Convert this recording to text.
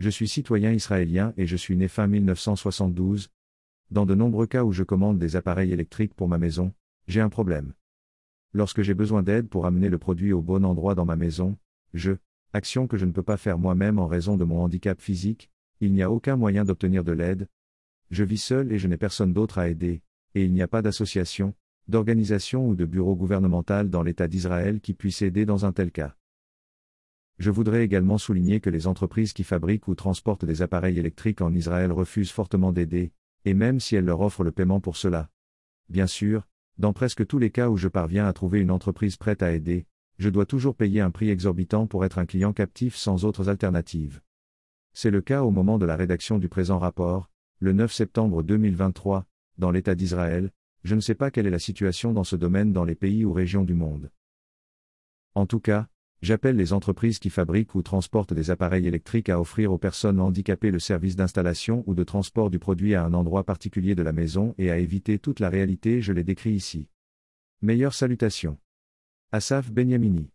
Je suis citoyen israélien et je suis né fin 1972. Dans de nombreux cas où je commande des appareils électriques pour ma maison, j'ai un problème. Lorsque j'ai besoin d'aide pour amener le produit au bon endroit dans ma maison, je, action que je ne peux pas faire moi-même en raison de mon handicap physique, il n'y a aucun moyen d'obtenir de l'aide. Je vis seul et je n'ai personne d'autre à aider, et il n'y a pas d'association, d'organisation ou de bureau gouvernemental dans l'État d'Israël qui puisse aider dans un tel cas. Je voudrais également souligner que les entreprises qui fabriquent ou transportent des appareils électriques en Israël refusent fortement d'aider, et même si elles leur offrent le paiement pour cela. Bien sûr, dans presque tous les cas où je parviens à trouver une entreprise prête à aider, je dois toujours payer un prix exorbitant pour être un client captif sans autres alternatives. C'est le cas au moment de la rédaction du présent rapport, le 9 septembre 2023, dans l'État d'Israël, je ne sais pas quelle est la situation dans ce domaine dans les pays ou régions du monde. En tout cas, j'appelle les entreprises qui fabriquent ou transportent des appareils électriques à offrir aux personnes handicapées le service d'installation ou de transport du produit à un endroit particulier de la maison et à éviter toute la réalité, je les décris ici. Meilleure salutation. Asaf Benyamini.